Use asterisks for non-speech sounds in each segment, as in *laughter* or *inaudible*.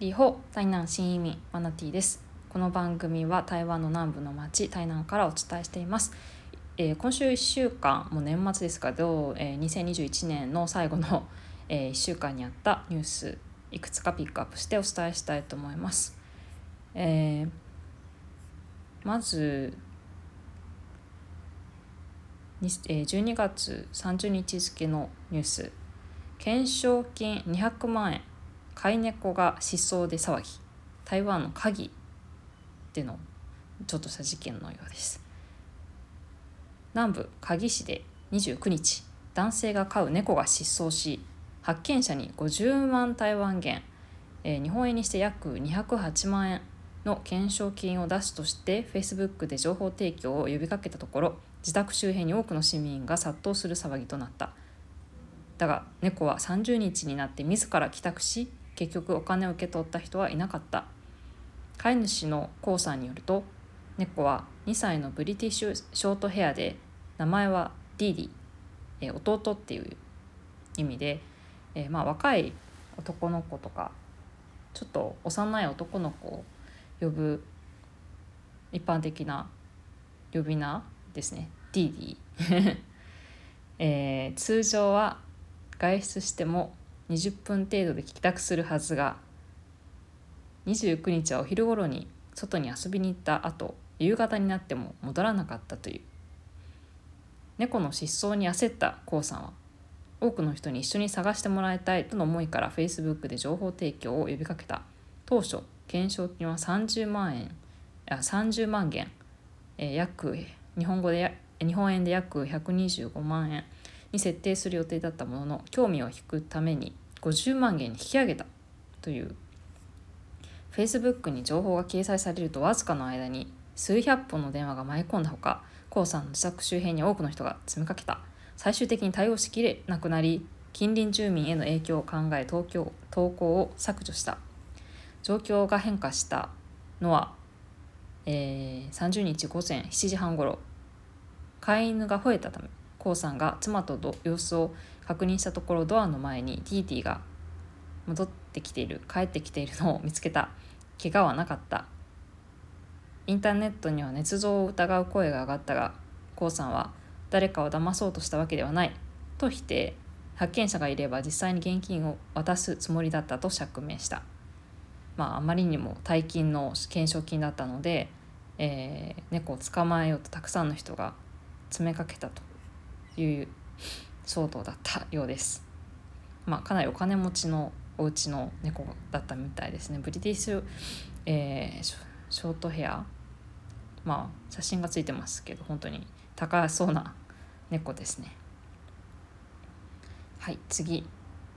リホ台南新移民マナティです。この番組は台湾の南部の町台南からお伝えしています、えー、今週1週間もう年末ですけど、えー、2021年の最後の、えー、1週間にあったニュースいくつかピックアップしてお伝えしたいと思います、えー、まず12月30日付のニュース。懸賞金200万円。飼い猫が失踪で騒ぎ台湾の鍵でのちょっとした事件のようです。南部鍵市で29日男性が飼う猫が失踪し発見者に50万台湾元、えー、日本円にして約208万円の懸賞金を出すとして Facebook で情報提供を呼びかけたところ自宅周辺に多くの市民が殺到する騒ぎとなった。だが猫は30日になって自ら帰宅し結局お金を受け取った人はいなかった。飼い主のコウさんによると猫は2歳のブリティッシュショートヘアで名前はディーディ、え弟っていう意味で、え、まあ若い男の子とかちょっと幼い男の子を呼ぶ一般的な呼び名ですね。ディディ、*laughs* えー、通常は外出しても20分程度で帰宅するはずが29日はお昼頃に外に遊びに行った後夕方になっても戻らなかったという。猫の失踪に焦った k o さんは多くの人に一緒に探してもらいたいとの思いから Facebook で情報提供を呼びかけた。当初懸賞金は30万円あ30万元、えー、約日本語で日本円で約125万円。に設定する予定だったものの興味を引くために50万元に引き上げたという。Facebook に情報が掲載されるとわずかの間に数百本の電話が舞い込んだほか k さんの自宅周辺に多くの人が詰めかけた。最終的に対応しきれなくなり近隣住民への影響を考え東京投稿を削除した。状況が変化したのは、えー、30日午前7時半ごろ飼い犬が吠えたため。K さんが妻と様子を確認したところドアの前にティーティーが戻ってきている帰ってきているのを見つけた。怪我はなかった。インターネットには捏造を疑う声が上がったが k さんは誰かを騙そうとしたわけではないと否定。発見者がいれば実際に現金を渡すつもりだったと釈明した。まああまりにも大金の懸賞金だったので、えー、猫を捕まえようとたくさんの人が詰めかけたと。いう騒動だったようです。まあ、かなりお金持ちのお家の猫だったみたいですね。ブリティッシュ、えー、ショートヘアまあ写真がついてますけど本当に高そうな猫ですね。はい次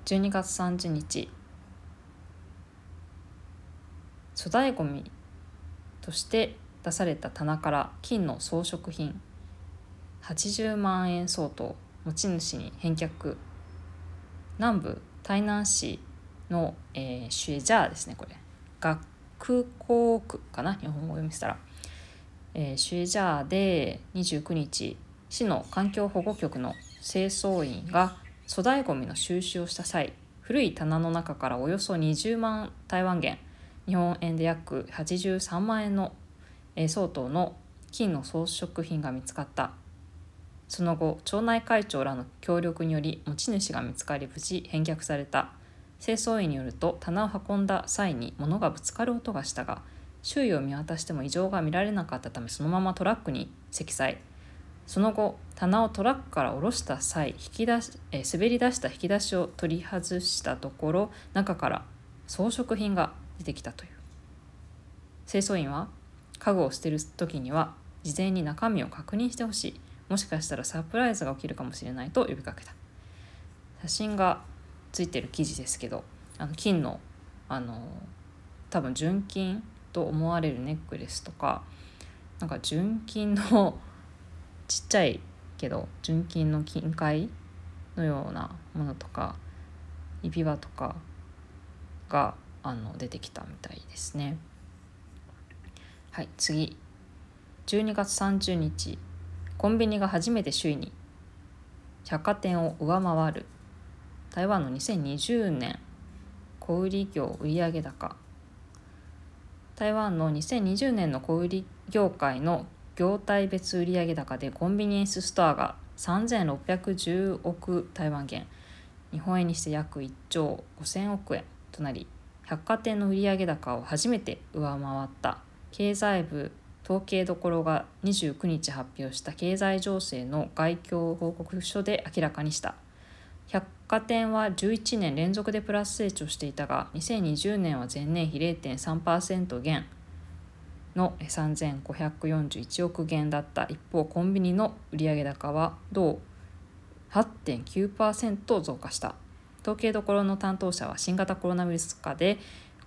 12月30日粗大ごみとして出された棚から金の装飾品80万円相当持ち主に返却。南部台南市の、えー、シュエジャーですね。これ学校区かな？日本語読みしたら、えー、シュエジャーで29日市の環境保護局の清掃員が粗大ごみの収集をした際古い棚の中からおよそ20万台湾元日本円で約83万円の、え、相当の金の装飾品が見つかった。その後町内会長らの協力により持ち主が見つかり無事返却された。清掃員によると棚を運んだ際に物がぶつかる音がしたが周囲を見渡しても異常が見られなかったためそのままトラックに積載。その後棚をトラックから下ろした際引き出しえ滑り出した引き出しを取り外したところ中から装飾品が出てきたという。清掃員は家具を捨てる時には事前に中身を確認してほしい。もしかしたらサプライズが起きるかもしれないと呼びかけた。写真がついてる記事ですけどあの金のあの多分純金と思われるネックレスとかなんか純金の *laughs* ちっちゃいけど純金の金塊のようなものとか指輪とかがあの出てきたみたいですね。はい次。12月30日。コンビニが初めて首位に。百貨店を上回る。台湾の2020年。小売業売上高。台湾の2020年の小売業界の業態別売上高でコンビニエンスストアが3610億台湾元。日本円にして約1兆5000億円となり百貨店の売上高を初めて上回った。経済部統計どころが29日発表した経済情勢の概況報告書で明らかにした。百貨店は11年連続でプラス成長していたが2020年は前年比0.3%減。の3541億元だった。一方コンビニの売上高は同8.9%増加した。統計どころの担当者は新型コロナウイルス禍で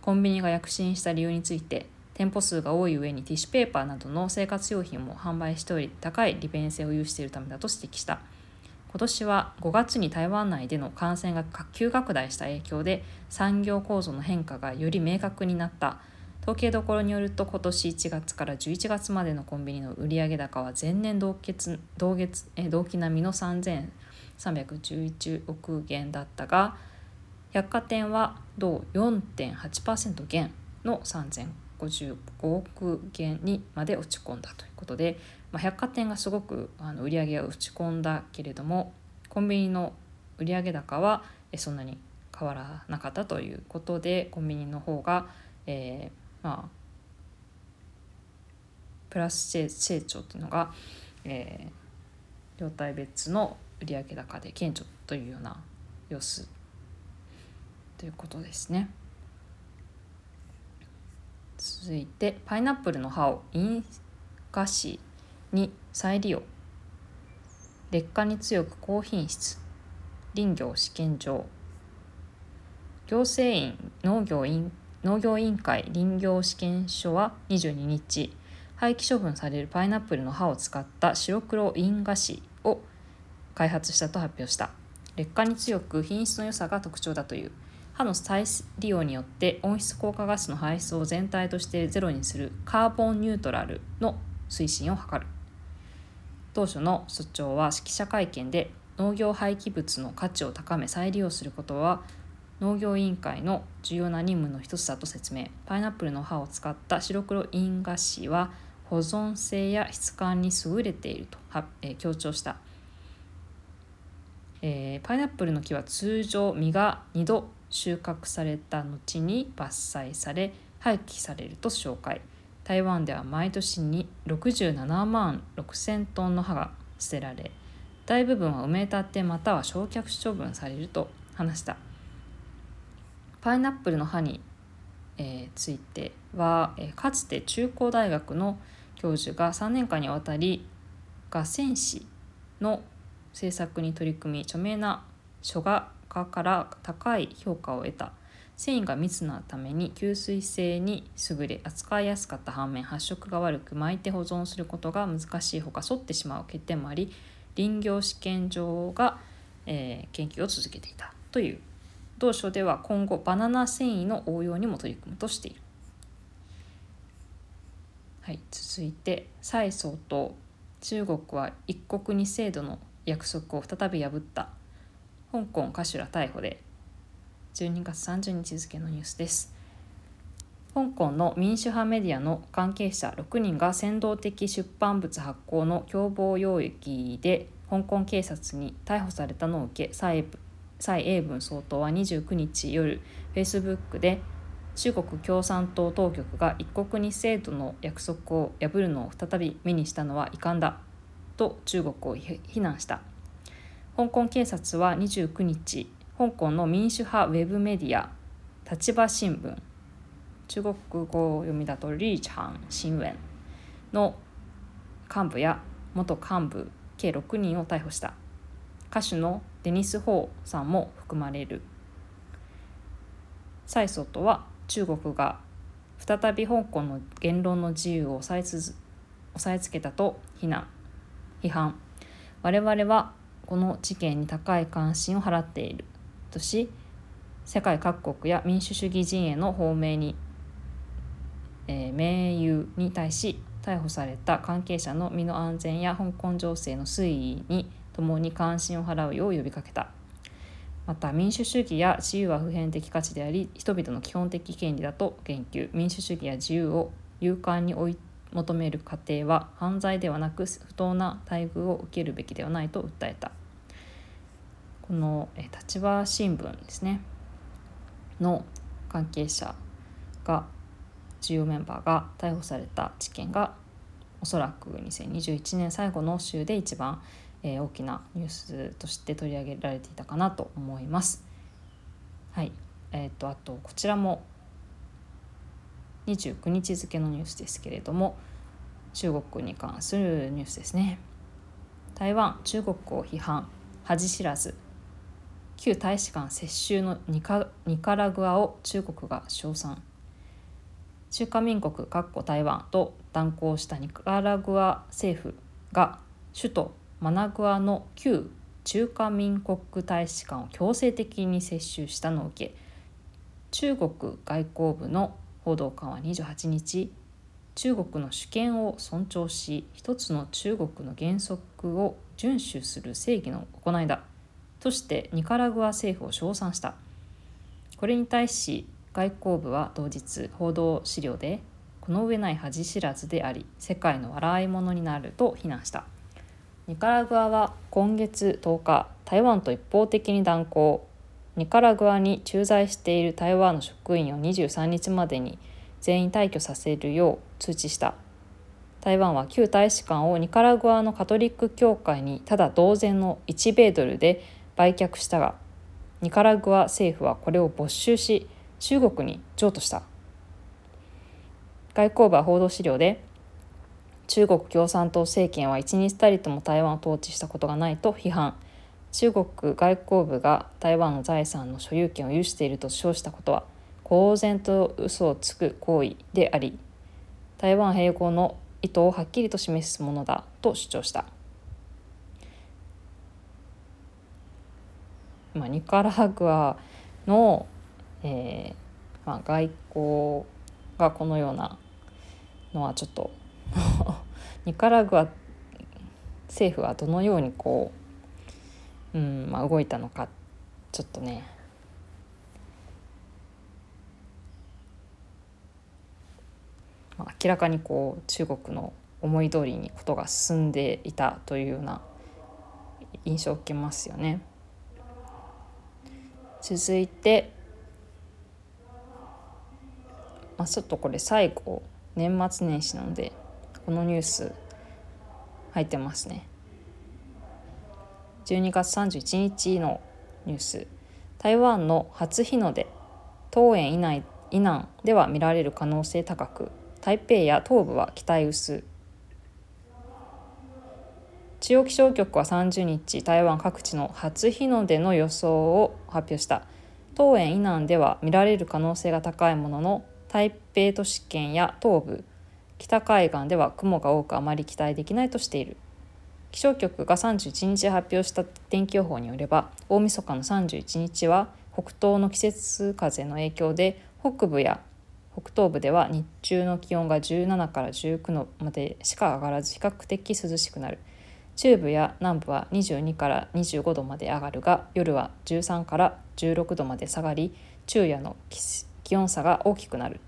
コンビニが躍進した理由について店舗数が多い上にティッシュペーパーなどの生活用品も販売しており高い利便性を有しているためだと指摘した。今年は5月に台湾内での感染が急拡大した影響で産業構造の変化がより明確になった。統計どころによると今年1月から11月までのコンビニの売上高は前年同月同月え同期並みの3311億元だったが百貨店は同4.8%減の3000 55億元にまで落ち込んだということで、まあ、百貨店がすごくあの売り上げが落ち込んだけれどもコンビニの売上高はそんなに変わらなかったということでコンビニの方が、えーまあ、プラス成長っていうのが、えー、業態別の売上高で顕著というような様子ということですね。続いてパイナップルの葉を印菓子に再利用。劣化に強く高品質。林業試験場。行政院農業院農業委員会林業試験所は22日廃棄処分されるパイナップルの葉を使った白黒印菓子を開発したと発表した。劣化に強く品質の良さが特徴だという。歯の再利用によって温室効果ガスの排出を全体としてゼロにするカーボンニュートラルの推進を図る。当初の所長は記者会見で農業廃棄物の価値を高め再利用することは農業委員会の重要な任務の一つだと説明。パイナップルの葉を使った白黒印菓子は保存性や質感に優れていると、え、強調した、えー、パイナップルの木は通常実が2度収穫された後に伐採され廃棄されると紹介。台湾では毎年に67万6,000トンの葉が捨てられ大部分は埋め立てまたは焼却処分されると話した。パイナップルの葉に、えー、ついては、えー、かつて中高大学の教授が3年間にわたり画線紙の制作に取り組み著名な書画家から高い評価を得た。繊維が密なために吸水性に優れ扱いやすかった反面発色が悪く巻いて保存することが難しいほか反ってしまう欠点もあり林業試験場が、えー、研究を続けていたという。同書では今後バナナ繊維の応用にも取り組むとしている。はい、続いて蔡総統。中国は一国二制度の約束を再び破った。香港歌手ら逮捕で12月30日付のニュースです。香港の民主派メディアの関係者6人が扇動的出版物発行の共謀容疑で香港警察に逮捕されたのを受け蔡蔡英文総統は29日夜 Facebook で中国共産党当局が一国二制度の約束を破るのを再び目にしたのは遺憾だと中国を非難した。香港警察は29日香港の民主派ウェブメディア立場新聞中国語を読みだとリーチャン新聞の幹部や元幹部計6人を逮捕した。歌手のデニス・ホーさんも含まれる。蔡総統は中国が再び香港の言論の自由を抑えつ押さえつけたと非難。批判。我々はこの事件に高い関心を払っているとし世界各国や民主主義陣営の方面に、えー、盟友に対し逮捕された関係者の身の安全や香港情勢の推移に共に関心を払うよう呼びかけた。また民主主義や自由は普遍的価値であり人々の基本的権利だと言及。民主主義や自由を勇敢に追い求める過程は犯罪ではなく不当な待遇を受けるべきではないと訴えた。この立場新聞ですね。の関係者が重要メンバーが逮捕された事件がおそらく2021年最後の週で一番、えー、大きなニュースとして取り上げられていたかなと思います。はい。えーと、あとこちらも29日付のニュースですけれども中国に関するニュースですね。台湾中国を批判恥知らず旧大使館接収のニカニカラグアを中国が称賛中華民国台湾と断交したニカラグア政府が首都マナグアの旧中華民国大使館を強制的に接収したのを受け中国外交部の報道官は28日中国の主権を尊重し一つの中国の原則を遵守する正義の行いだとしてニカラグア政府を称賛した。これに対し外交部は同日報道資料でこの上ない恥知らずであり世界の笑い者になると非難した。ニカラグアは今月10日台湾と一方的に断交。ニカラグアに駐在している台湾の職員を23日までに全員退去させるよう通知した。台湾は旧大使館をニカラグアのカトリック教会にただ同然の1米ドルで売却したがニカラグア政府はこれを没収し中国に譲渡した。外交部は報道資料で中国共産党政権は一日たりとも台湾を統治したことがないと批判。中国外交部が台湾の財産の所有権を有していると称したことは公然と嘘をつく行為であり台湾併合の意図をはっきりと示すものだと主張した。まあ、ニカラグアの、えーまあ、外交がこのようなのはちょっとニカラグア政府はどのようにこう、うんまあ、動いたのかちょっとねまあ、明らかにこう中国の思い通りにことが進んでいたというような印象を受けますよね。続いて、まあ、ちょっとこれ最後年末年始なのでこのニュース入ってますね12月31日のニュース。台湾の初日の出当園以内以南では見られる可能性高く台北や東部は期待薄。中央気象局は30日台湾各地の初日の出の予想を発表した。当園以南では見られる可能性が高いものの台北都市圏や東部北海岸では雲が多くあまり期待できないとしている。気象局が31日発表した天気予報によれば大晦日の31日は北東の季節風の影響で北部や北東部では日中の気温が17から19度までしか上がらず比較的涼しくなる。中部や南部は22から25度まで上がるが夜は13から16度まで下がり昼夜の気温差が大きくなる、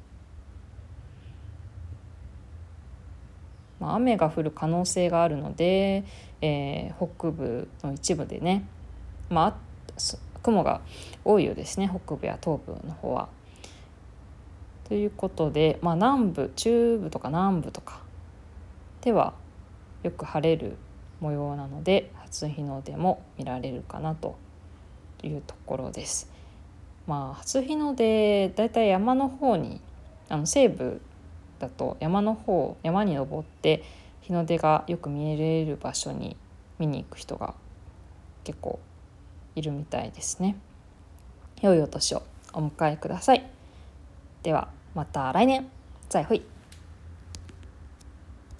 まあ、雨が降る可能性があるので、えー、北部の一部でね、まあ、雲が多いようですね北部や東部の方は。ということで、まあ、南部中部とか南部とかではよく晴れる模様なので初日の出も見られるかなというところです。まあ、初日の出だいたい山の方にあの西部だと山の方山に登って日の出がよく見れる場所に見に行く人が結構いるみたいですね。良いお年をお迎えください。ではまた来年再会。